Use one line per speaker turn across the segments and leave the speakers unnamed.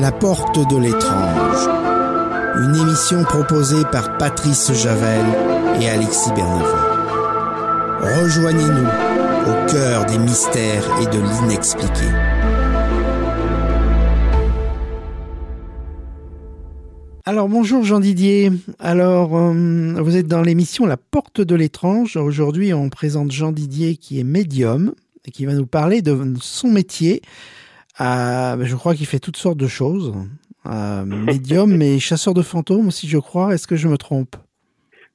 La porte de l'étrange. Une émission proposée par Patrice Javel et Alexis Bernavon. Rejoignez-nous au cœur des mystères et de l'inexpliqué.
Alors bonjour Jean Didier. Alors euh, vous êtes dans l'émission La Porte de l'étrange. Aujourd'hui on présente Jean Didier qui est médium et qui va nous parler de son métier. Euh, je crois qu'il fait toutes sortes de choses. Euh, médium mais chasseur de fantômes aussi je crois. Est-ce que je me trompe?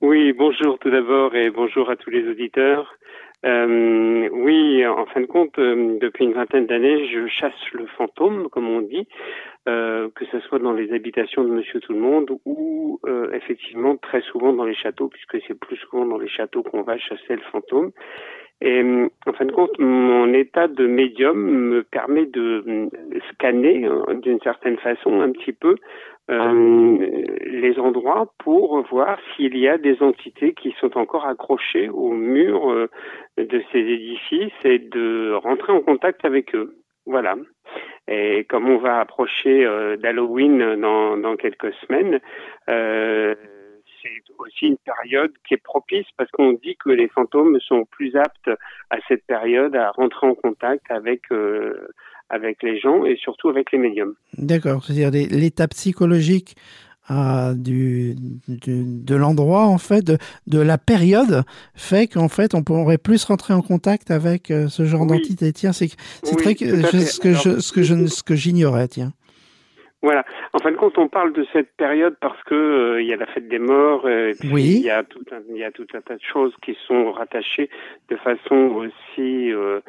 Oui, bonjour tout d'abord et bonjour à tous les auditeurs. Euh, oui, en fin de compte, euh, depuis une vingtaine d'années, je chasse le fantôme, comme on dit, que ce soit dans les habitations de Monsieur Tout le Monde ou effectivement très souvent dans les châteaux, puisque c'est plus souvent dans les châteaux qu'on va chasser le fantôme. Et en fin de compte, mon état de médium me permet de scanner d'une certaine façon un petit peu euh, les endroits pour voir s'il y a des entités qui sont encore accrochées au mur euh, de ces édifices et de rentrer en contact avec eux. Voilà. Et comme on va approcher euh, d'Halloween dans, quelques semaines, c'est aussi une période qui est propice parce qu'on dit que les fantômes sont plus aptes à cette période à rentrer en contact avec euh, avec les gens et surtout avec les médiums.
D'accord, c'est-à-dire l'état psychologique euh, du, du, de l'endroit en fait de, de la période fait qu'en fait on pourrait plus rentrer en contact avec euh, ce genre
Oui.
d'entité tiens c'est
Oui,
très ce que je ce que je ce que j'ignorais tiens
Voilà. En fin de compte, on parle de cette période parce que euh, il y a la fête des morts, euh, et puis
Oui.
il y a tout un, il y a tout un tas de choses qui sont rattachées de façon aussi euh,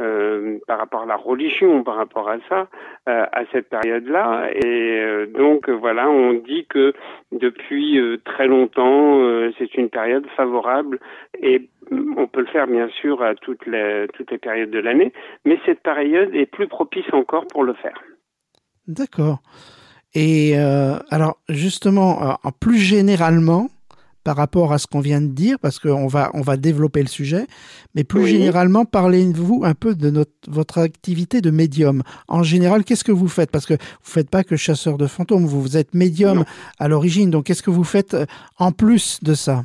euh, par rapport à la religion, par rapport à ça, euh, à cette période-là. Et euh, donc voilà, on dit que depuis euh, très longtemps, euh, c'est une période favorable et on peut le faire bien sûr à toutes les toutes les périodes de l'année, mais cette période est plus propice encore pour le faire.
D'accord. Et euh, alors justement, euh, plus généralement, par rapport à ce qu'on vient de dire, parce qu'on va on va développer le sujet, mais plus
Oui.
généralement, parlez-vous un peu de notre votre activité de médium. En général, qu'est-ce que vous faites? Parce que vous faites pas que chasseur de fantômes, vous, vous êtes médium
Non.
à l'origine. Donc, qu'est-ce que vous faites euh, en plus de ça?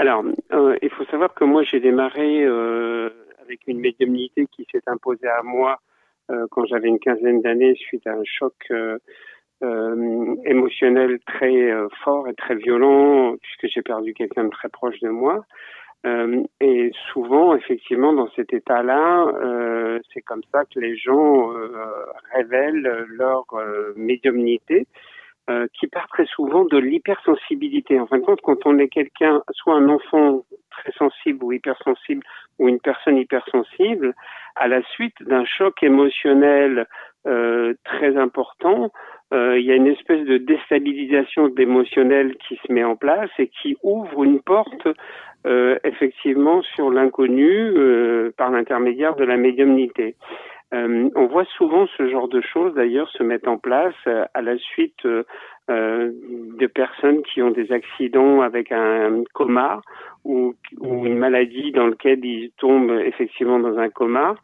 Alors, euh, il faut savoir que moi, j'ai démarré avec une médiumnité qui s'est imposée à moi quand j'avais une quinzaine d'années suite à un choc euh, euh, émotionnel très euh, fort et très violent, puisque j'ai perdu quelqu'un de très proche de moi. Euh, et souvent, effectivement, dans cet état-là, euh, c'est comme ça que les gens euh, révèlent leur euh, médiumnité, euh, qui part très souvent de l'hypersensibilité. En fin de compte, quand on est quelqu'un, soit un enfant très sensible ou hypersensible, ou une personne hypersensible, à la suite d'un choc émotionnel euh, très important, euh, il y a une espèce de déstabilisation d'émotionnel qui se met en place et qui ouvre une porte euh, effectivement sur l'inconnu euh, par l'intermédiaire de la médiumnité. Euh, on voit souvent ce genre de choses d'ailleurs se mettre en place euh, à la suite euh, de personnes qui ont des accidents avec un coma ou, une maladie dans laquelle ils tombent effectivement dans un coma.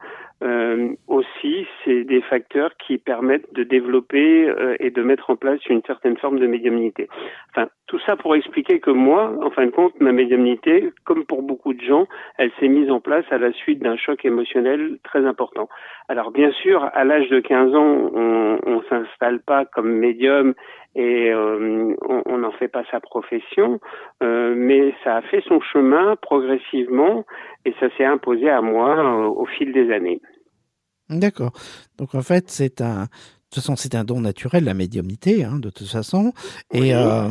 Euh, aussi, c'est des facteurs qui permettent de développer euh, et de mettre en place une certaine forme de médiumnité. Enfin, tout ça pour expliquer que moi, en fin de compte, ma médiumnité, comme pour beaucoup de gens, elle s'est mise en place à la suite d'un choc émotionnel très important. Alors bien sûr, à l'âge de 15 ans, on, on s'installe pas comme médium et euh, on n'en fait pas sa profession, euh, mais ça a fait son chemin progressivement et ça s'est imposé à moi euh, au fil des années.
D'accord. Donc en fait, c'est un de toute façon, c'est un don naturel, la médiumnité, hein, de toute façon, et,
Oui.
euh,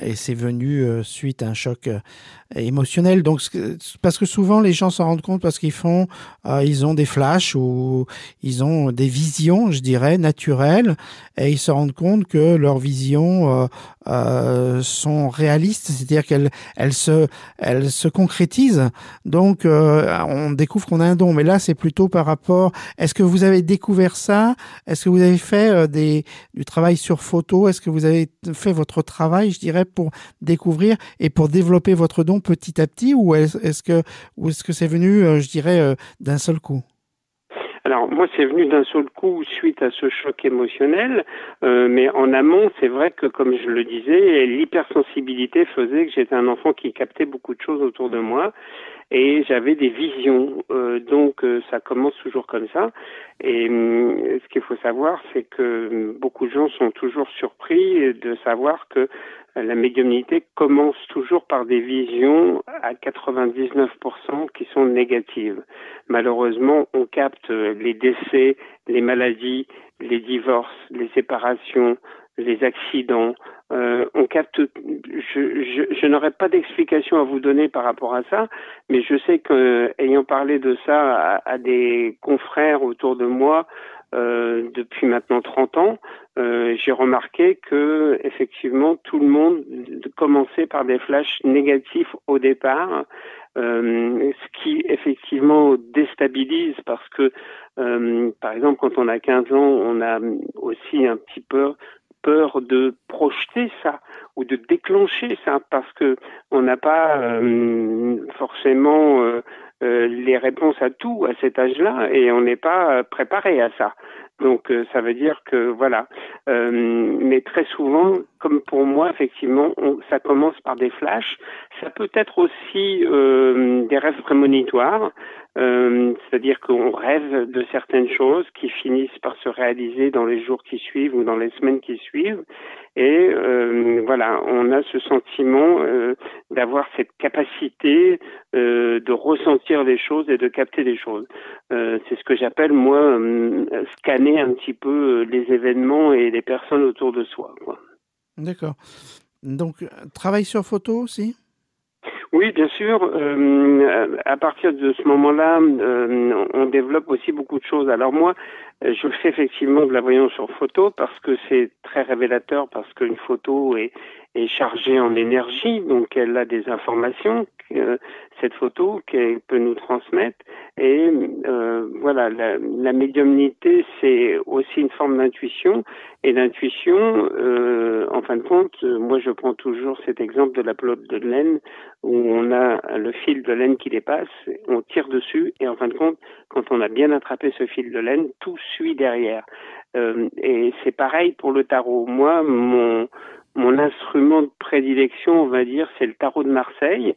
et c'est venu euh, suite à un choc émotionnel. Donc, ce- parce que souvent les gens s'en rendent compte parce qu'ils font, euh, ils ont des flashs ou ils ont des visions, je dirais, naturelles, et ils se rendent compte que leurs visions euh, euh, sont réalistes, c'est-à-dire qu'elles elles se, elles se concrétisent. Donc, euh, on découvre qu'on a un don. Mais là, c'est plutôt par rapport. Est-ce que vous avez découvert ça? Est-ce que vous avez fait euh, des, du travail sur photo? Est-ce que vous avez fait votre travail, je dirais, pour découvrir et pour développer votre don? Petit à petit, ou est-ce que que c'est venu, euh, je dirais, euh, d'un seul coup?
Alors moi, c'est venu d'un seul coup suite à ce choc émotionnel, euh, mais en amont, c'est vrai que comme je le disais, l'hypersensibilité faisait que j'étais un enfant qui captait beaucoup de choses autour de moi et j'avais des visions. Euh, donc euh, ça commence toujours comme ça. Et euh, ce qu'il faut savoir, c'est que beaucoup de gens sont toujours surpris de savoir que la médiumnité commence toujours par des visions à 99% qui sont négatives. Malheureusement, on capte les décès, les maladies, les divorces, les séparations, les accidents. Euh, on capte. Je, je, je n'aurais pas d'explication à vous donner par rapport à ça, mais je sais que, ayant parlé de ça à, à des confrères autour de moi euh, depuis maintenant 30 ans, euh, j'ai remarqué que effectivement tout le monde commençait par des flashs négatifs au départ, euh, ce qui effectivement déstabilise parce que euh, par exemple quand on a 15 ans, on a aussi un petit peu peur de projeter ça ou de déclencher ça parce que on n'a pas euh, forcément euh, euh, les réponses à tout à cet âge-là et on n'est pas préparé à ça. Donc ça veut dire que voilà. mais très souvent, comme pour moi, effectivement, on, ça commence par des flashs. Ça peut être aussi des rêves prémonitoires. Euh, c'est-à-dire qu'on rêve de certaines choses qui finissent par se réaliser dans les jours qui suivent ou dans les semaines qui suivent. Et euh, voilà, on a ce sentiment euh, d'avoir cette capacité euh, de ressentir les choses et de capter les choses. Euh, c'est ce que j'appelle moi euh, scanner un petit peu les événements et les personnes autour de soi.
D'accord. Donc, travail sur photo aussi?
Oui, bien sûr. Euh, à partir de ce moment-là, euh, on développe aussi beaucoup de choses. Alors moi, je fais effectivement de la voyance sur photo parce que c'est très révélateur, parce qu'une photo est, est chargée en énergie, donc elle a des informations, euh, cette photo qu'elle peut nous transmettre. Et euh, voilà, la, la médiumnité, c'est aussi une forme d'intuition. Et l'intuition, euh, en fin de compte, moi je prends toujours cet exemple de la pelote de laine où on a le fil de laine qui dépasse, on tire dessus et en fin de compte, quand on a bien attrapé ce fil de laine, tout suit derrière. Euh, et c'est pareil pour le tarot. Moi, mon mon instrument de prédilection, on va dire, c'est le tarot de Marseille.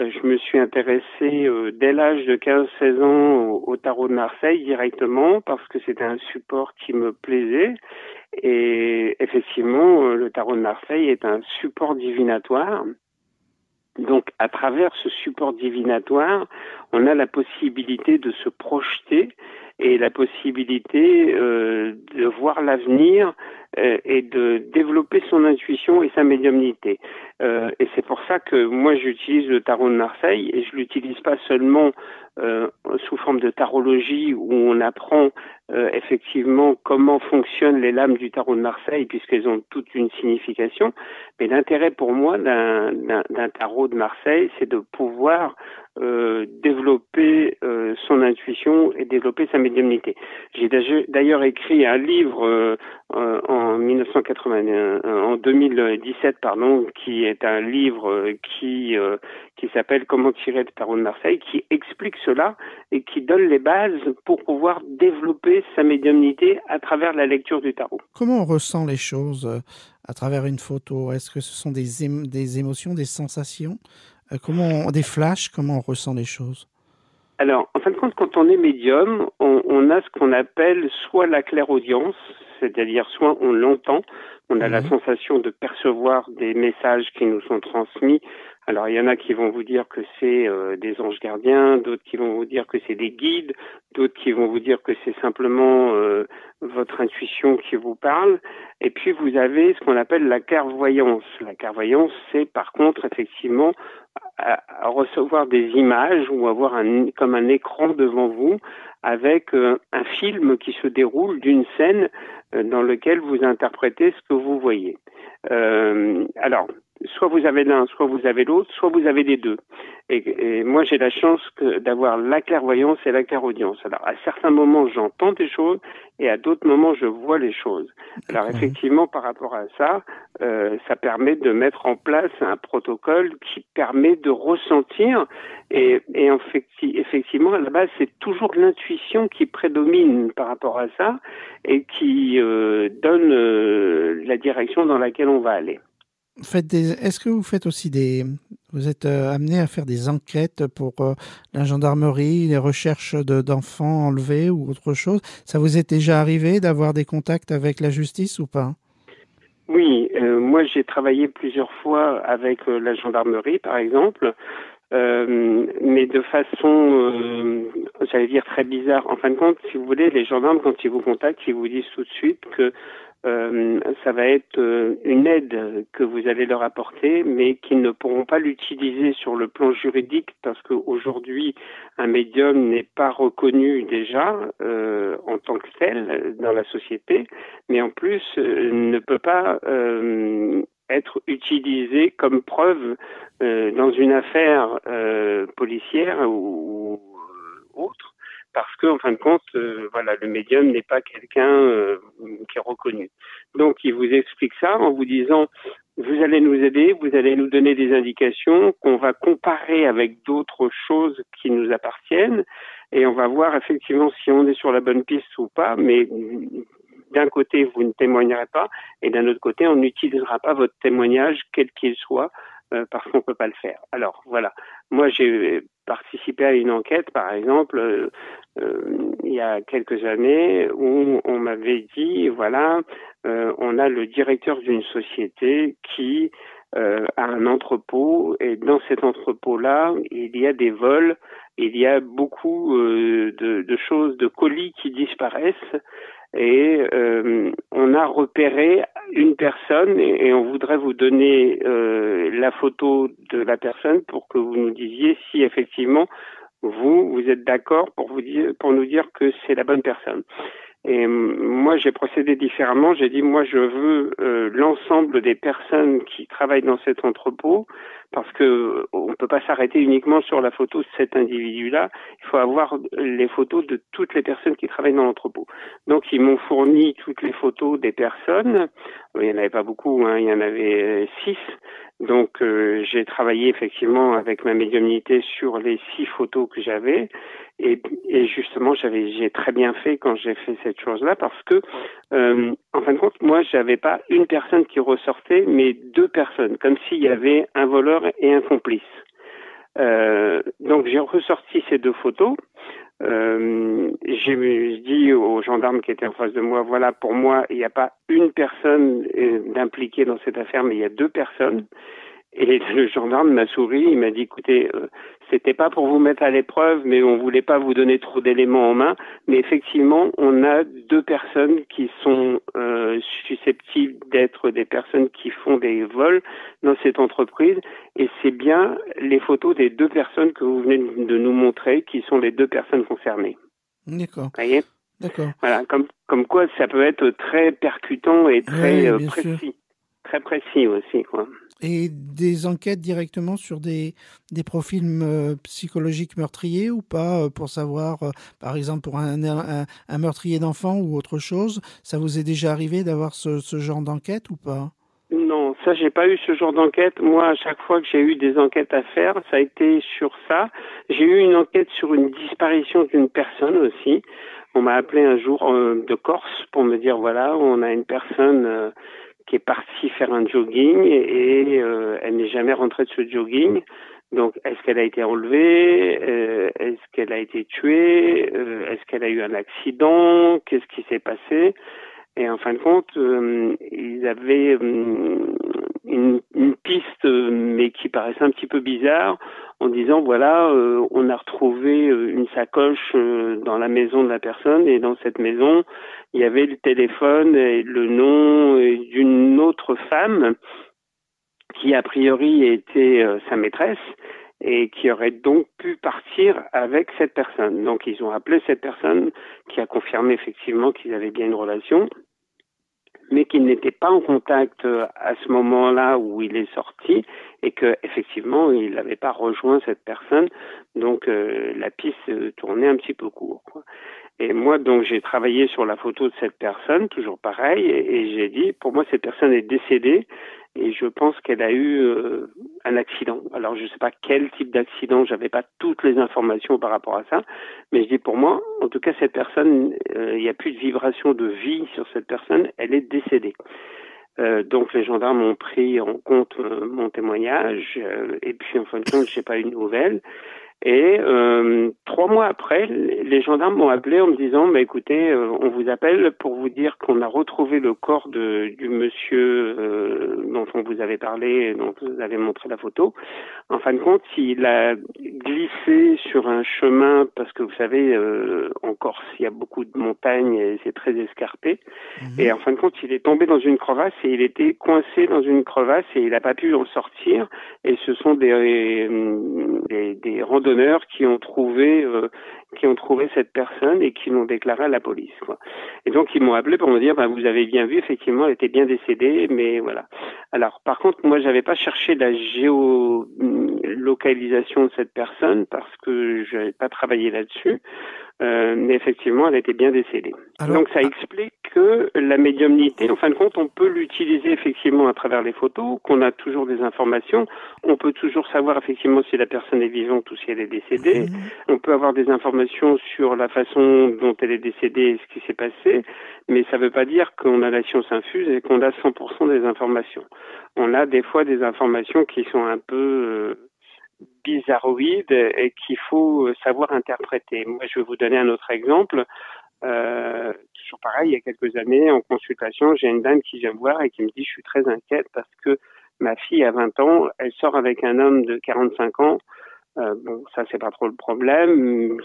Euh, je me suis intéressé euh, dès l'âge de 15-16 ans au, tarot de Marseille directement parce que c'était un support qui me plaisait. Et effectivement, euh, le tarot de Marseille est un support divinatoire. Donc, à travers ce support divinatoire, on a la possibilité de se projeter et la possibilité euh, de voir l'avenir euh, et de développer son intuition et sa médiumnité. Euh, et c'est pour ça que moi j'utilise le tarot de Marseille et je l'utilise pas seulement sous forme de tarologie où on apprend effectivement comment fonctionnent les lames du tarot de Marseille puisqu'elles ont toute une signification. Mais l'intérêt pour moi d'un tarot de Marseille, c'est de pouvoir euh, développer euh, son intuition et développer sa médiumnité. J'ai d'ailleurs écrit un livre euh, en 1981, en 2017 pardon, qui est un livre qui qui s'appelle Comment tirer le tarot de Marseille, qui explique cela et qui donne les bases pour pouvoir développer sa médiumnité à travers la lecture du tarot.
Comment on ressent les choses à travers une photo? Est-ce que ce sont des émotions, des sensations Comment on, des flashs Comment on ressent les choses?
Alors, en fin de compte, quand on est médium, on, on a ce qu'on appelle soit la clairaudience, c'est-à-dire soit on l'entend, on a mmh. la sensation de percevoir des messages qui nous sont transmis. Alors, il y en a qui vont vous dire que c'est euh, des anges gardiens, d'autres qui vont vous dire que c'est des guides, d'autres qui vont vous dire que c'est simplement euh, votre intuition qui vous parle. Et puis, vous avez ce qu'on appelle la clairvoyance. La clairvoyance, c'est par contre, effectivement, recevoir des images ou avoir un, comme un écran devant vous avec euh, un film qui se déroule d'une scène dans lequel vous interprétez ce que vous voyez. Alors, soit vous avez l'un, soit vous avez l'autre, soit vous avez les deux. Et, et moi, j'ai la chance d'avoir la clairvoyance et la clairaudience. Alors, à certains moments, j'entends des choses et à d'autres moments, je vois les choses. Alors, effectivement, par rapport à ça, euh, ça permet de mettre en place un protocole qui permet de ressentir et, et effectivement à la base c'est toujours l'intuition qui prédomine par rapport à ça et qui euh, donne euh, la direction dans laquelle on va aller.
Est-ce que vous faites aussi des... Vous êtes amené à faire des enquêtes pour la gendarmerie, les recherches d'enfants enlevés ou autre chose? Ça vous est déjà arrivé d'avoir des contacts avec la justice ou pas?
Oui, euh, moi j'ai travaillé plusieurs fois avec euh, la gendarmerie, par exemple, euh, mais de façon, j'allais dire très bizarre. En fin de compte, si vous voulez, les gendarmes quand ils vous contactent, ils vous disent tout de suite que euh, ça va être euh, une aide que vous allez leur apporter, mais qu'ils ne pourront pas l'utiliser sur le plan juridique parce qu'aujourd'hui, un médium n'est pas reconnu déjà euh, en tant que tel dans la société, mais en plus ne peut pas être utilisé comme preuve dans une affaire policière ou autre parce que en fin de compte, euh, voilà, le médium n'est pas quelqu'un euh, qui est reconnu. Donc, il vous explique ça en vous disant vous allez nous aider, vous allez nous donner des indications qu'on va comparer avec d'autres choses qui nous appartiennent et on va voir effectivement si on est sur la bonne piste ou pas. Mais d'un côté, vous ne témoignerez pas et d'un autre côté, on n'utilisera pas votre témoignage, quel qu'il soit, euh, parce qu'on peut pas le faire. Alors voilà, moi j'ai participé à une enquête, par exemple, euh, euh, il y a quelques années, où on m'avait dit, voilà, on a le directeur d'une société qui a un entrepôt, et dans cet entrepôt-là, il y a des vols, il y a beaucoup de, de choses, de colis qui disparaissent, et euh, on a repéré une personne et, on voudrait vous donner euh, la photo de la personne pour que vous nous disiez si effectivement vous vous êtes d'accord pour vous dire pour nous dire que c'est la bonne personne. Et moi, j'ai procédé différemment. J'ai dit, moi, je veux euh, l'ensemble des personnes qui travaillent dans cet entrepôt, parce que on ne peut pas s'arrêter uniquement sur la photo de cet individu-là. Il faut avoir les photos de toutes les personnes qui travaillent dans l'entrepôt. Donc, ils m'ont fourni toutes les photos des personnes. Il n'y en avait pas beaucoup, hein. il y en avait euh, six. Donc, euh, j'ai travaillé effectivement avec ma médiumnité sur les six photos que j'avais. Et, justement, j'avais, j'ai très bien fait quand j'ai fait cette chose-là parce que, euh, en fin de compte, moi, j'avais pas une personne qui ressortait, mais deux personnes, comme s'il y avait un voleur et un complice. Euh, donc, j'ai ressorti ces deux photos. Euh, j'ai dit aux gendarmes qui étaient en face de moi, voilà, pour moi, il n'y a pas une personne euh, impliquée dans cette affaire, mais il y a deux personnes. Et le gendarme m'a souri, il m'a dit, écoutez, euh, c'était pas pour vous mettre à l'épreuve, mais on voulait pas vous donner trop d'éléments en main. Mais effectivement, on a deux personnes qui sont euh, susceptibles d'être des personnes qui font des vols dans cette entreprise. Et c'est bien les photos des deux personnes que vous venez de nous montrer qui sont les deux personnes concernées.
D'accord.
voyez?
D'accord.
Voilà, comme, comme quoi ça peut être très percutant et très euh, précis. Très précis aussi, quoi
et des enquêtes directement sur des, des profils euh, psychologiques meurtriers ou pas, euh, pour savoir, euh, par exemple, pour un, un, meurtrier d'enfant ou autre chose Ça vous est déjà arrivé d'avoir ce, ce, genre d'enquête ou pas?
Non, ça j'ai pas eu ce genre d'enquête. Moi, à chaque fois que j'ai eu des enquêtes à faire, ça a été sur ça. J'ai eu une enquête sur une disparition d'une personne aussi. On m'a appelé un jour de Corse pour me dire voilà, on a une personne qui est partie faire un jogging et, euh, elle n'est jamais rentrée de ce jogging. Donc, est-ce qu'elle a été enlevée? Euh, Est-ce qu'elle a été tuée? Euh, Est-ce qu'elle a eu un accident? Qu'est-ce qui s'est passé? Et en fin de compte, ils avaient une, une, piste, mais qui paraissait un petit peu bizarre, en disant voilà, euh, on a retrouvé euh, une sacoche euh, dans la maison de la personne et dans cette maison, il y avait le téléphone et le nom d'une autre femme qui a priori était sa maîtresse et qui aurait donc pu partir avec cette personne. Donc ils ont appelé cette personne qui a confirmé effectivement qu'ils avaient bien une relation mais qu'il n'était pas en contact euh, à ce moment-là où il est sorti et que effectivement il n'avait pas rejoint cette personne, donc euh, la piste tournait un petit peu court. Quoi. Et moi, donc, j'ai travaillé sur la photo de cette personne, toujours pareil, et, j'ai dit, pour moi, cette personne est décédée, et je pense qu'elle a eu euh, un accident. Alors, je ne sais pas quel type d'accident, j'avais pas toutes les informations par rapport à ça, mais je dis pour moi, en tout cas, cette personne, euh, il n'y a plus de vibration de vie sur cette personne, elle est décédée. Euh, donc les gendarmes ont pris en compte mon témoignage et puis en fin de compte j'ai pas eu de nouvelles et euh, trois mois après, les gendarmes m'ont appelé en me disant bah, écoutez, euh, on vous appelle pour vous dire qu'on a retrouvé le corps de, du monsieur euh, dont on vous avait parlé, dont vous avez montré la photo. En fin de compte, il a glissé sur un chemin parce que vous savez, euh, en Corse, il y a beaucoup de montagnes et c'est très escarpé. Mhm. Et en fin de compte, il est tombé dans une crevasse et il était coincé dans une crevasse et il n'a pas pu en sortir. Et ce sont des, des, des qui ont trouvé euh, qui ont trouvé cette personne et qui l'ont déclaré à la police. Et donc ils m'ont appelé pour me dire bah, vous avez bien vu effectivement elle était bien décédée mais voilà. Alors par contre moi j'avais pas cherché la géolocalisation de cette personne parce que je n'avais pas travaillé là-dessus. Euh, mais effectivement, elle était bien décédée. Donc ça ah. explique que la médiumnité, en fin de compte, on peut l'utiliser effectivement à travers les photos, qu'on a toujours des informations, on peut toujours savoir effectivement si la personne est vivante ou si elle est décédée, mhm. on peut avoir des informations sur la façon dont elle est décédée et ce qui s'est passé, mais ça ne veut pas dire qu'on a la science infuse et qu'on a 100% des informations. On a des fois des informations qui sont un peu... Euh, bizarroïde et qu'il faut savoir interpréter. Moi, je vais vous donner un autre exemple. Euh, toujours pareil, il y a quelques années, en consultation, j'ai une dame qui vient me voir et qui me dit, je suis très inquiète parce que ma fille a 20 ans, elle sort avec un homme de 45 ans. Euh, bon, ça, c'est pas trop le problème.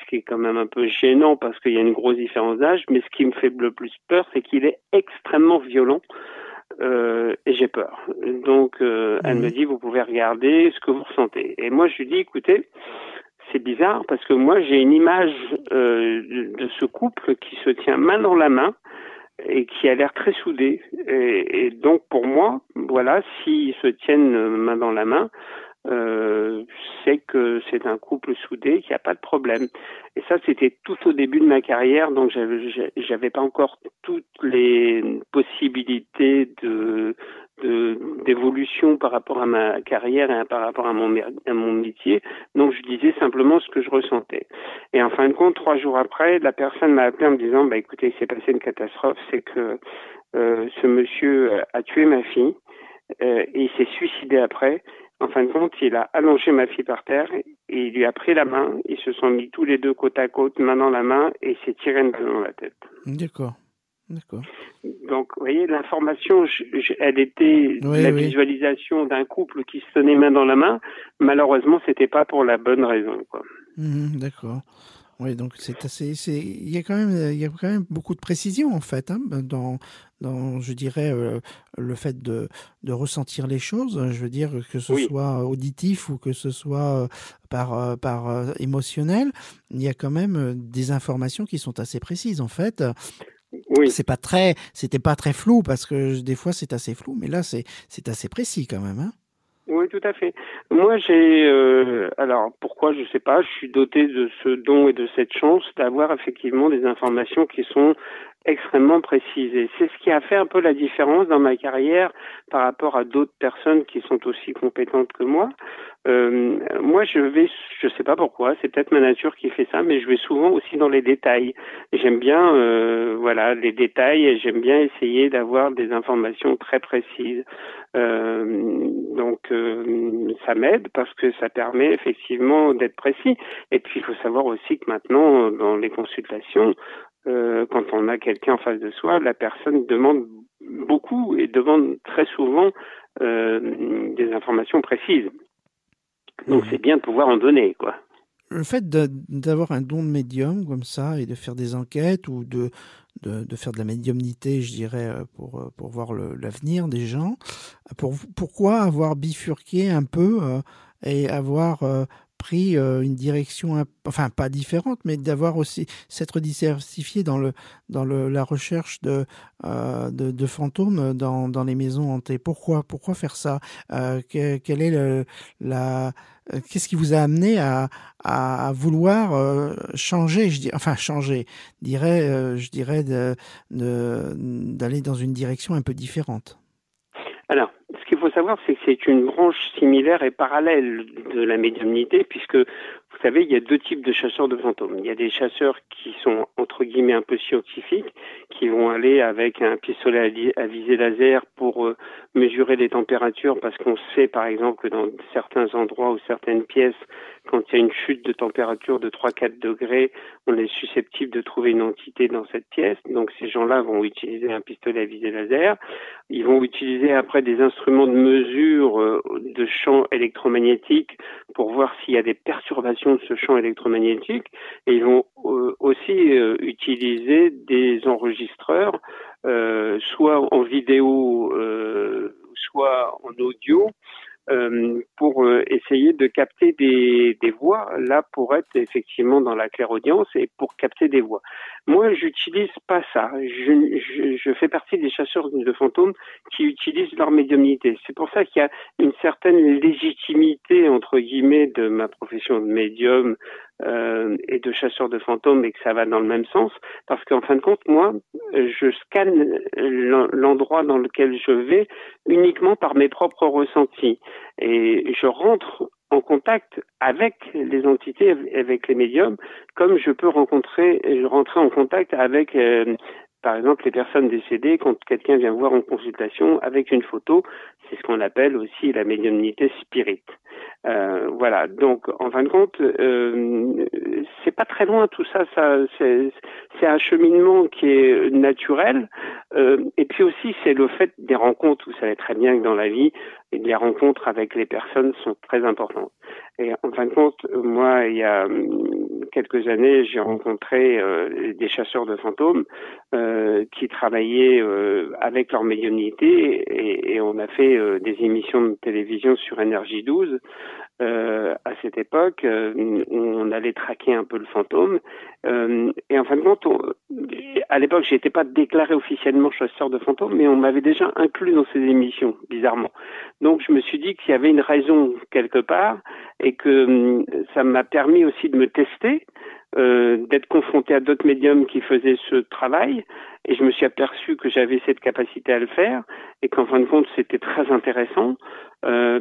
Ce qui est quand même un peu gênant parce qu'il y a une grosse différence d'âge, mais ce qui me fait le plus peur, c'est qu'il est extrêmement violent euh, et j'ai peur. Donc euh, elle mhm. me dit vous pouvez regarder ce que vous ressentez. Et moi je lui dis écoutez c'est bizarre parce que moi j'ai une image euh, de, ce couple qui se tient main dans la main et qui a l'air très soudé. Et, et, donc pour moi voilà s'ils se tiennent main dans la main euh, c'est que c'est un couple soudé, qu'il n'y a pas de problème. Et ça, c'était tout au début de ma carrière, donc j'avais pas encore toutes les possibilités de d'évolution par rapport à ma carrière et par rapport à mon, métier. Donc je disais simplement ce que je ressentais. Et en fin de compte, trois jours après, la personne m'a appelé en me disant, bah écoutez, il s'est passé une catastrophe, c'est que euh, ce monsieur a tué ma fille euh, et il s'est suicidé après. En fin de compte, il a allongé ma fille par terre et il lui a pris la main. Ils se sont mis tous les deux côte à côte, main dans la main, et s'est tiré une balle dans la tête.
D'accord. D'accord.
Donc, vous voyez, l'information, elle était la visualisation d'un couple qui se tenait main dans la main. Malheureusement, c'était pas pour la bonne raison, quoi.
Mmh, d'accord. Oui, donc c'est assez. Il y a quand même, il y a quand même beaucoup de précision en fait hein, dans, dans, je dirais, euh, le fait de, de ressentir les choses. Je veux dire que ce soit auditif ou que ce soit euh, par euh, par émotionnel, il y a quand même des informations qui sont assez précises en fait. Oui. C'est pas très, c'était pas très flou parce que des fois c'est assez flou, mais là c'est c'est assez précis quand même. Hein
oui, tout à fait. Moi, j'ai, euh, alors pourquoi, je sais pas, je suis doté de ce don et de cette chance d'avoir effectivement des informations qui sont extrêmement précises. Et c'est ce qui a fait un peu la différence dans ma carrière par rapport à d'autres personnes qui sont aussi compétentes que moi. Euh, moi, je vais, je sais pas pourquoi, c'est peut-être ma nature qui fait ça, mais je vais souvent aussi dans les détails. J'aime bien, euh, voilà, les détails et j'aime bien essayer d'avoir des informations très précises. Euh, donc, euh, ça m'aide parce que ça permet effectivement d'être précis. Et puis, il faut savoir aussi que maintenant, dans les consultations, euh, quand on a quelqu'un en face de soi, la personne demande beaucoup et demande très souvent euh, des informations précises. Donc c'est bien de pouvoir en donner, quoi.
Le fait d'avoir un don de médium comme ça et de faire des enquêtes ou de, de, faire de la médiumnité, je dirais, euh, pour, euh, pour voir l'avenir des gens, pour, pourquoi avoir bifurqué un peu et avoir pris une direction, enfin pas différente, mais d'avoir aussi s'être diversifié dans le dans le, la recherche de, de, de fantômes dans, dans les maisons hantées. Pourquoi pourquoi faire ça? Quelle est le, la Qu'est-ce qui vous a amené à, à, vouloir changer, je dis, enfin changer, dirais, je dirais d'aller dans une direction un peu différente
savoir, c'est que c'est une branche similaire et parallèle de la médiumnité, puisque vous savez, il y a deux types de chasseurs de fantômes. Il y a des chasseurs qui sont entre guillemets un peu scientifiques, qui vont aller avec un pistolet à, visée laser pour euh, mesurer les températures, parce qu'on sait par exemple que dans certains endroits ou certaines pièces, quand il y a une chute de température de 3-4 degrés, on est susceptible de trouver une entité dans cette pièce. Donc ces gens-là vont utiliser un pistolet à visée laser. Ils vont utiliser après des instruments de mesure euh, de champ électromagnétique pour voir s'il y a des perturbations de ce champ électromagnétique. Et ils vont euh, aussi euh, utiliser des enregistreurs, soit en vidéo, soit en audio, pour euh, essayer de capter des, des, voix, là pour être effectivement dans la clairaudience et pour capter des voix. Moi, j'utilise pas ça. Je, je, je, fais partie des chasseurs de fantômes qui utilisent leur médiumnité. C'est pour ça qu'il y a une certaine légitimité entre guillemets de ma profession de médium euh, et de chasseur de fantômes et que ça va dans le même sens, parce qu'en fin de compte, moi, je scanne l'endroit dans lequel je vais uniquement par mes propres ressentis. Et je rentre en contact avec les entités, avec les médiums, comme je peux rencontrer, rentrer en contact avec euh, par exemple, les personnes décédées, quand quelqu'un vient voir en consultation avec une photo, c'est ce qu'on appelle aussi la médiumnité spirit. Euh, voilà. Donc, en fin de compte, euh, c'est pas très loin tout ça. ça c'est, un cheminement qui est naturel. Euh, et puis aussi, c'est le fait des rencontres. Vous savez très bien que dans la vie, les rencontres avec les personnes sont très importantes. Et en fin de compte, moi, il y a quelques années, j'ai rencontré euh, des chasseurs de fantômes euh, qui travaillaient euh, avec leur médiumnité et, et, on a fait des émissions de télévision sur Énergie 12 euh, à cette époque, euh, on allait traquer un peu le fantôme. Euh, et en fin de compte, à l'époque, j'étais pas déclaré officiellement chasseur de fantômes, mais on m'avait déjà inclus dans ces émissions, bizarrement. Donc, je me suis dit qu'il y avait une raison quelque part et que ça m'a permis aussi de me tester. Euh, d'être confronté à d'autres médiums qui faisaient ce travail et je me suis aperçu que j'avais cette capacité à le faire et qu'en fin de compte c'était très intéressant euh,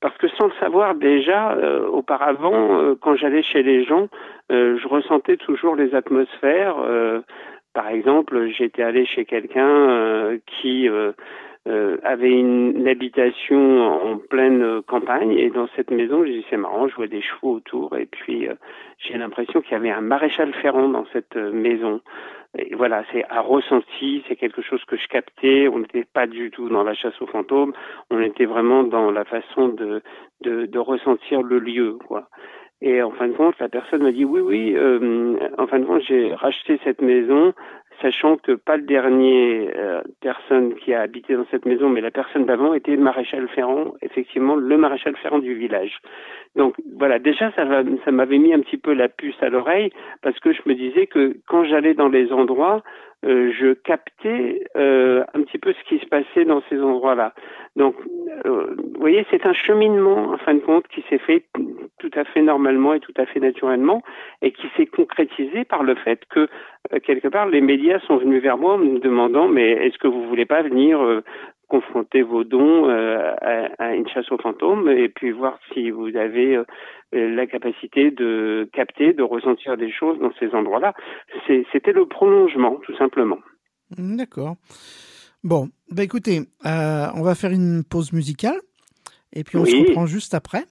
parce que sans le savoir déjà, euh, auparavant, euh, quand j'allais chez les gens, euh, je ressentais toujours les atmosphères. par exemple, j'étais allé chez quelqu'un qui avait une, habitation en pleine campagne et dans cette maison, j'ai dit c'est marrant, je vois des chevaux autour et puis j'ai l'impression qu'il y avait un maréchal ferrand dans cette maison. Et voilà, c'est un ressenti, c'est quelque chose que je captais. On n'était pas du tout dans la chasse aux fantômes, on était vraiment dans la façon de, de, de ressentir le lieu, quoi. Et en fin de compte, la personne m'a dit oui, oui. Euh, en fin de compte, j'ai racheté cette maison sachant que pas le dernier euh, personne qui a habité dans cette maison, mais la personne d'avant était le maréchal Ferrand, effectivement le maréchal Ferrand du village. Donc voilà, déjà ça, ça m'avait mis un petit peu la puce à l'oreille parce que je me disais que quand j'allais dans les endroits, euh, je captais euh, un petit peu ce qui se passait dans ces endroits-là. Donc, euh, vous voyez, c'est un cheminement, en fin de compte, qui s'est fait tout à fait normalement et tout à fait naturellement, et qui s'est concrétisé par le fait que, quelque part, les médias sont venus vers moi en me demandant, mais est-ce que vous voulez pas venir confronter vos dons euh, à, une chasse aux fantômes et puis voir si vous avez euh, la capacité de capter, de ressentir des choses dans ces endroits-là. C'était le prolongement, tout simplement.
D'accord. Bon, bah écoutez, euh, on va faire une pause musicale et puis on se reprend juste après.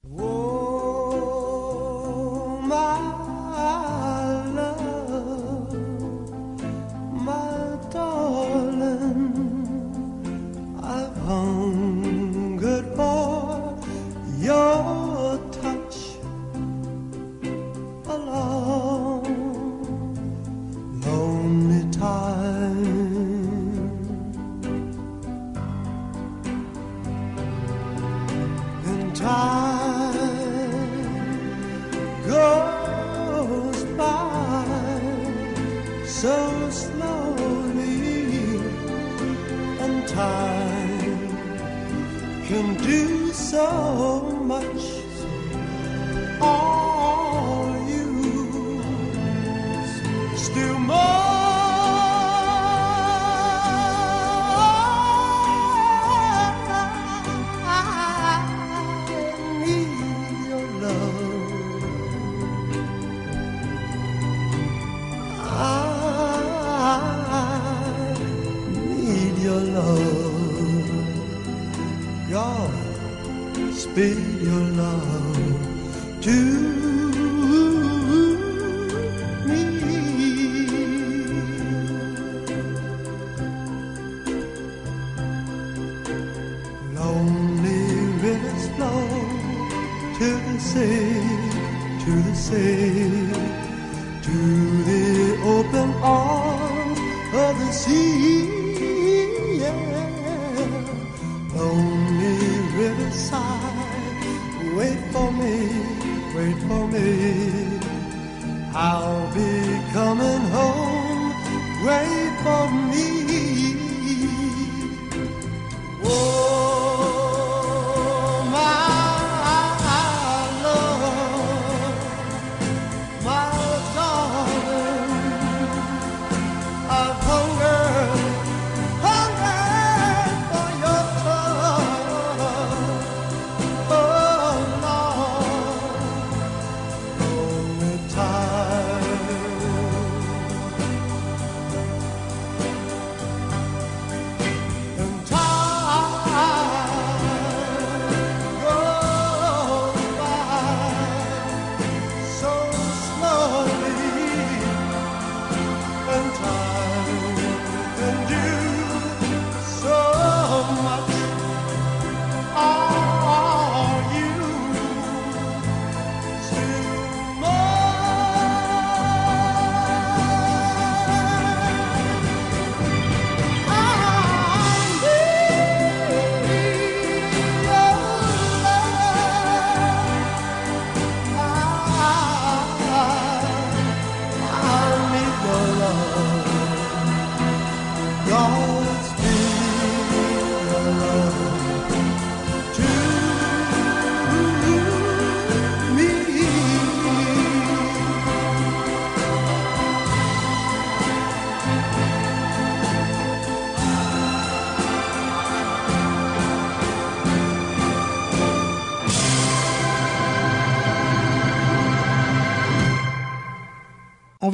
time goes by so slowly, and time can do so much.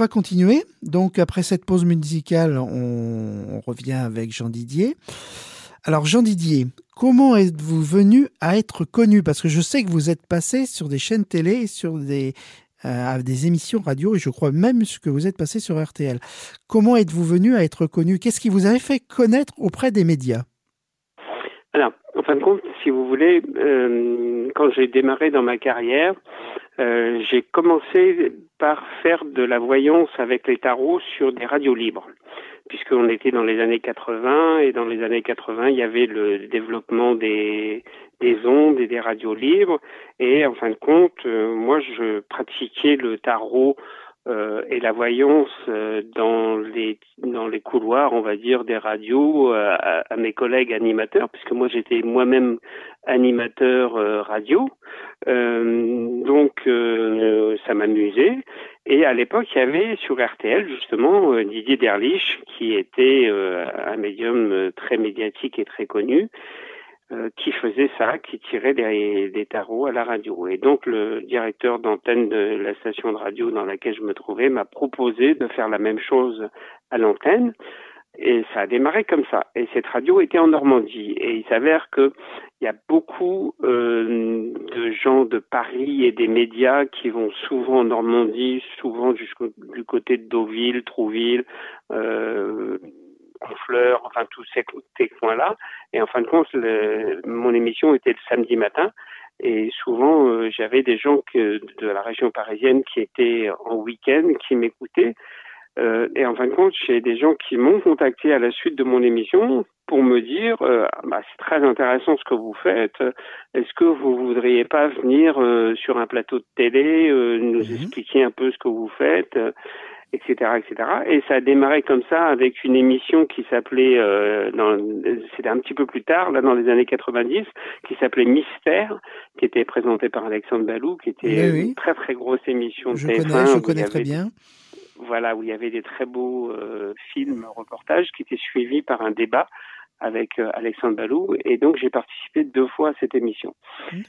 Continuer. Donc, après cette pause musicale, on, revient avec Jean Didier. Alors, Jean Didier, comment êtes-vous venu à être connu? Parce que je sais que vous êtes passé sur des chaînes télé, sur des, euh, des émissions radio, et je crois même que vous êtes passé sur RTL. Comment êtes-vous venu à être connu? Qu'est-ce qui vous avait fait connaître auprès des médias?
Alors, en fin de compte, si vous voulez, euh, quand j'ai démarré dans ma carrière, euh, j'ai commencé par faire de la voyance avec les tarots sur des radios libres, puisqu'on était dans les années 80 et dans les années 80, il y avait le développement des des ondes et des radios libres. Et en fin de compte, euh, moi je pratiquais le tarot euh, et la voyance euh, dans les dans les couloirs, on va dire, des radios euh, à, à mes collègues animateurs, puisque moi j'étais moi-même animateur euh, radio, Euh, donc ça m'amusait. Et à l'époque, il y avait sur RTL justement Didier Derlich, qui était un médium très médiatique et très connu, euh, qui faisait ça, qui tirait des, des tarots à la radio. Et donc le directeur d'antenne de la station de radio dans laquelle je me trouvais m'a proposé de faire la même chose à l'antenne. Et ça a démarré comme ça. Et cette radio était en Normandie. Et il s'avère que il y a beaucoup euh, de gens de Paris et des médias qui vont souvent en Normandie, souvent jusqu'au du côté de Deauville, Trouville, euh, enfin tous ces, ces coins-là. Et en fin de compte, le- mon émission était le samedi matin. Et souvent, euh, j'avais des gens que, de la région parisienne qui étaient en week-end, qui m'écoutaient. Euh, et en fin de compte, j'ai des gens qui m'ont contacté à la suite de mon émission pour me dire euh, Ah, bah, c'est très intéressant ce que vous faites. Est-ce que vous voudriez pas venir euh, sur un plateau de télé nous
Mhm.
expliquer un peu ce que vous faites? Etc., etc. Et ça a démarré comme ça avec une émission qui s'appelait, euh, c'était un petit peu plus tard, là dans les années 90, qui s'appelait Mystère, qui était présentée par Alexandre Balou, qui était une très très grosse émission de
je
TF1.
Connais, je connais très bien.
Voilà, où il y avait des très beaux euh, films, reportages qui étaient suivis par un débat avec euh, Alexandre Balou et donc j'ai participé deux fois à cette émission.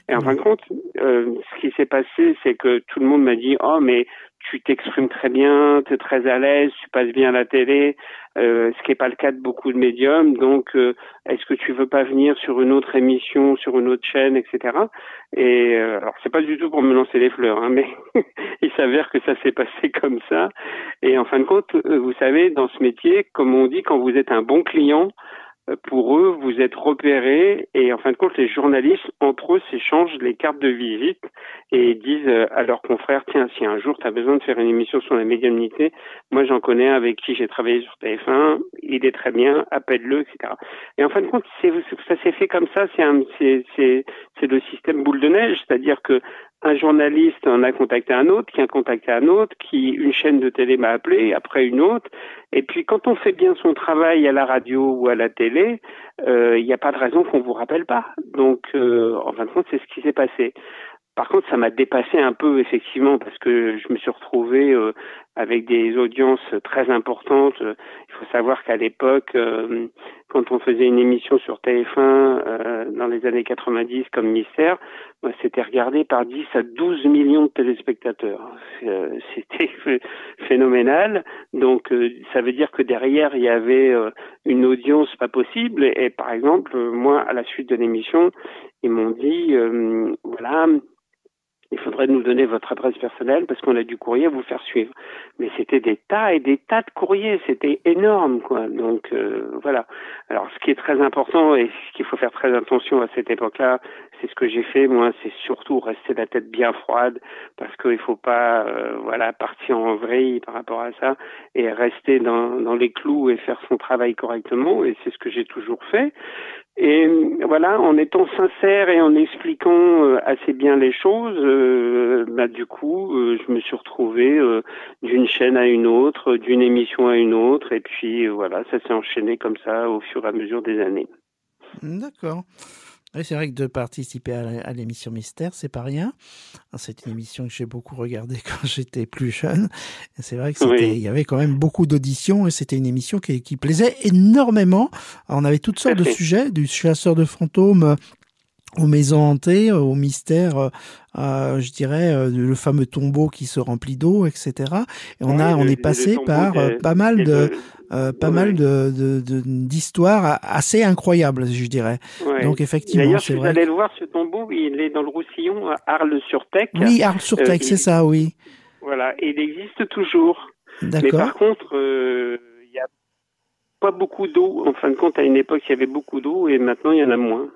Et en fin de compte, euh, ce qui s'est passé, c'est que tout le monde m'a dit oh mais tu t'exprimes très bien, tu es très à l'aise, tu passes bien à la télé, euh, ce qui n'est pas le cas de beaucoup de médiums. Donc, euh, est-ce que tu veux pas venir sur une autre émission, sur une autre chaîne, etc. Et euh, alors, c'est pas du tout pour me lancer les fleurs, hein, mais il s'avère que ça s'est passé comme ça. Et en fin de compte, euh, vous savez, dans ce métier, comme on dit, quand vous êtes un bon client, pour eux, vous êtes repérés et en fin de compte, les journalistes, entre eux, s'échangent les cartes de visite et disent euh, à leurs confrères, tiens, si un jour tu as besoin de faire une émission sur la médiumnité, moi j'en connais avec qui j'ai travaillé sur TF1, il est très bien, appelle-le, etc. Et en fin de compte, ça s'est fait comme ça, c'est le système boule de neige, c'est-à-dire que un journaliste en a contacté un autre, qui a contacté un autre, qui une chaîne de télé m'a appelé, après une autre. Et puis quand on fait bien son travail à la radio ou à la télé, euh, il n'y a pas de raison qu'on vous rappelle pas. Donc euh, en fin de compte, c'est ce qui s'est passé. Par contre, ça m'a dépassé un peu effectivement parce que je me suis retrouvé euh, avec des audiences très importantes. Il faut savoir qu'à l'époque, euh, quand on faisait une émission sur TF1 euh, dans les années 90 comme Mystère, bah, c'était regardé par 10 à 12 millions de téléspectateurs. Euh, c'était phénoménal. Donc, ça veut dire que derrière, il y avait une audience pas possible. Et, et, par exemple, moi, à la suite de l'émission, ils m'ont dit, voilà, il faudrait nous donner votre adresse personnelle parce qu'on a du courrier à vous faire suivre. Mais c'était des tas et des tas de courriers, c'était énorme, quoi. Donc euh, voilà. Alors ce qui est très important et ce qu'il faut faire très attention à cette époque-là, c'est ce que j'ai fait. Moi, c'est surtout rester la tête bien froide parce qu'il faut pas, euh, voilà, partir en vrille par rapport à ça et rester dans, dans les clous et faire son travail correctement. Et c'est ce que j'ai toujours fait. Et voilà, en étant sincère et en expliquant euh, assez bien les choses, euh, bah, du coup, euh, je me suis retrouvé d'une chaîne à une autre, d'une émission à une autre, et puis voilà, ça s'est enchaîné comme ça au fur et à mesure des années.
D'accord. Oui, c'est vrai que de participer à l'émission Mystère, c'est pas rien. C'est une émission que j'ai beaucoup regardée quand j'étais plus jeune. C'est vrai que oui. il y avait quand même beaucoup d'auditions et c'était une émission qui, qui, plaisait énormément. Alors, on avait toutes sortes de sujets, du chasseur de fantômes aux maisons hantées, aux mystères, euh, je dirais euh, le fameux tombeau qui se remplit d'eau, etc. Et on
oui,
a, on est passé par euh, pas mal de, euh, pas oui. mal de, d'histoires assez incroyables, je dirais. Donc effectivement,
D'ailleurs, si vous allez le voir, ce tombeau, il est dans le Roussillon, à Arles-sur-Tech.
Oui, Arles-sur-Tech, c'est ça, oui.
Voilà, et il existe toujours.
D'accord.
Mais par contre, il n'y a pas beaucoup d'eau. En fin de compte, à une époque, il y avait beaucoup d'eau et maintenant, il y en a moins.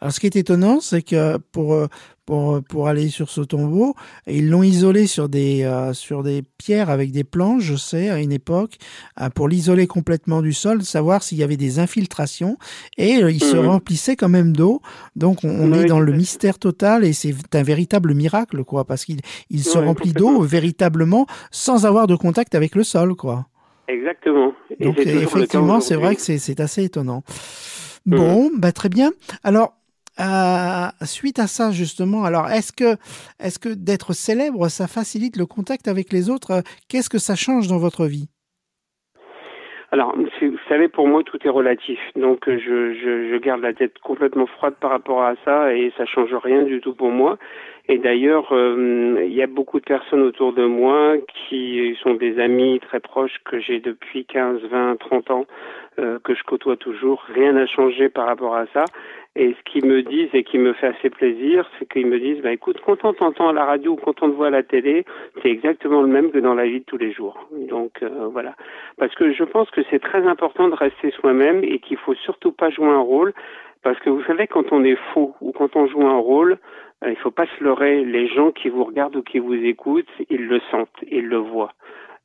Alors, ce qui est étonnant, c'est que pour pour pour aller sur ce tombeau, ils l'ont isolé sur des euh, sur des pierres avec des planches, je sais, à une époque, euh, pour l'isoler complètement du sol, savoir s'il y avait des infiltrations, et euh, il mmh. se remplissait quand même d'eau. Donc, on, on oui, est dans le mystère total, et c'est un véritable miracle, quoi, parce qu'il il se oui, remplit d'eau véritablement sans avoir de contact avec le sol, quoi.
Exactement.
Et Donc, effectivement, c'est vrai que c'est assez étonnant. Bon, mmh. bah très bien. Alors, euh, suite à ça, justement, alors est-ce que, est-ce que d'être célèbre, ça facilite le contact avec les autres? Qu'est-ce que ça change dans votre vie?
Alors, vous savez, pour moi, tout est relatif. Donc, je, je, je, garde la tête complètement froide par rapport à ça et ça change rien du tout pour moi. Et d'ailleurs, euh, il y a beaucoup de personnes autour de moi qui sont des amis très proches que j'ai depuis 15, 20, 30 ans, euh, que je côtoie toujours. Rien n'a changé par rapport à ça. Et ce qu'ils me disent et qui me fait assez plaisir, c'est qu'ils me disent, bah, écoute, quand on t'entend à la radio ou quand on te voit à la télé, c'est exactement le même que dans la vie de tous les jours. Donc euh, voilà. Parce que je pense que c'est très important de rester soi-même et qu'il faut surtout pas jouer un rôle. Parce que vous savez, quand on est faux ou quand on joue un rôle, il faut pas se leurrer. Les gens qui vous regardent ou qui vous écoutent, ils le sentent, ils le voient.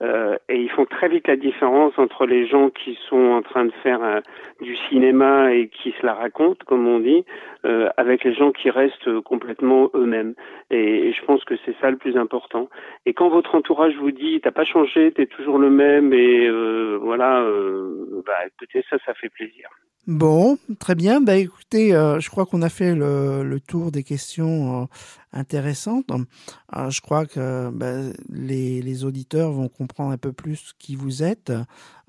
Euh, et ils font très vite la différence entre les gens qui sont en train de faire euh, du cinéma et qui se la racontent, comme on dit, euh, avec les gens qui restent complètement eux-mêmes. Et, je pense que c'est ça le plus important. Et quand votre entourage vous dit t'as pas changé, t'es toujours le même, et euh, voilà, euh, bah écoutez, ça, ça fait plaisir.
Bon, très bien. Bah écoutez, euh, je crois qu'on a fait le, le, tour des questions euh, intéressantes. Euh, je crois que bah, les, les, auditeurs vont comprendre un peu plus qui vous êtes.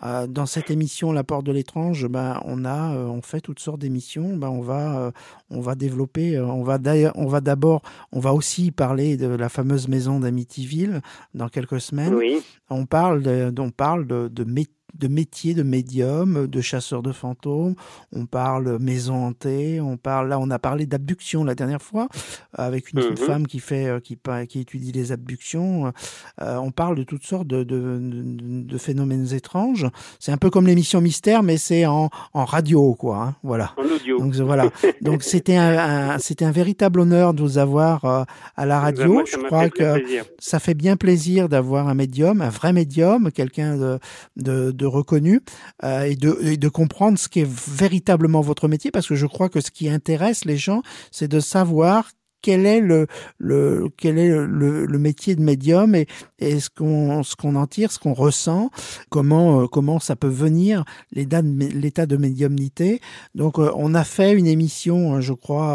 Euh, dans cette émission La Porte de l'étrange, bah, on a, on fait toutes sortes d'émissions. Bah, on va, on va développer. On va d'ailleurs, on va d'abord, on va aussi parler de la fameuse maison d'Amityville dans quelques semaines.
Oui.
On parle, de, on parle de, de métiers de métiers de médium, de chasseurs de fantômes, on parle maison hantée, on parle là on a parlé d'abduction la dernière fois avec une,
Mhm.
une femme qui fait euh, qui, qui étudie les abductions. Euh, on parle de toutes sortes de, de, de, de phénomènes étranges. C'est un peu comme l'émission Mystère, mais c'est en, en radio quoi. hein, voilà.
En audio.
Donc voilà. Donc c'était un, un- c'était un véritable honneur de vous avoir euh, à la
Ben,
radio.
moi,
Je crois que
plaisir.
ça fait bien plaisir d'avoir un médium, un vrai médium, quelqu'un de, de, de reconnu euh, et, de, et de comprendre ce qui est véritablement votre métier, parce que je crois que ce qui intéresse les gens, c'est de savoir quel est le, le quel est le, le métier de médium et, et ce qu'on ce qu'on en tire, ce qu'on ressent, comment euh, comment ça peut venir l'état de, l'état de médiumnité. Donc euh, on a fait une émission, euh, je crois,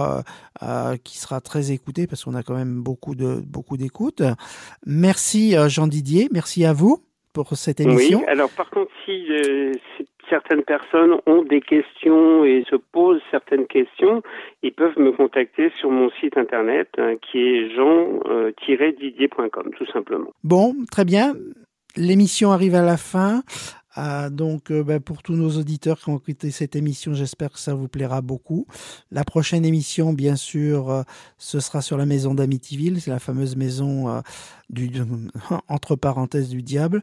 euh, euh, qui sera très écoutée parce qu'on a quand même beaucoup de beaucoup d'écoutes. Merci euh, Jean Didier, merci à vous pour cette émission.
Oui, alors par contre, si, euh, si certaines personnes ont des questions et se posent certaines questions, ils peuvent me contacter sur mon site internet hein, qui est jean-didier.com, tout simplement.
Bon, très bien. L'émission arrive à la fin. Ah, donc, euh, ben, pour tous nos auditeurs qui ont écouté cette émission, j'espère que ça vous plaira beaucoup. La prochaine émission, bien sûr, euh, ce sera sur la maison d'Amityville. C'est la fameuse maison du, entre parenthèses du diable.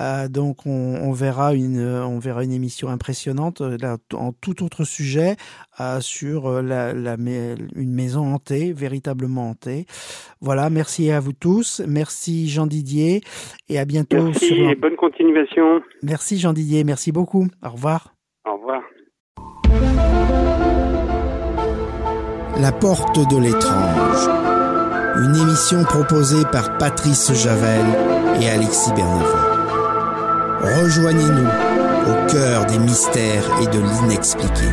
Euh, donc, on, on verra une, euh, on verra une émission impressionnante euh, là, en tout autre sujet euh, sur la, une maison hantée, véritablement hantée. Voilà, merci à vous tous. Merci Jean Didier et à bientôt
Merci
sur
et bonne continuation.
Merci Jean Didier, merci beaucoup. Au revoir.
Au revoir.
La porte de l'étrange. Une émission proposée par Patrice Javel et Alexis Bernavin. Rejoignez-nous au cœur des mystères et de l'inexpliqué.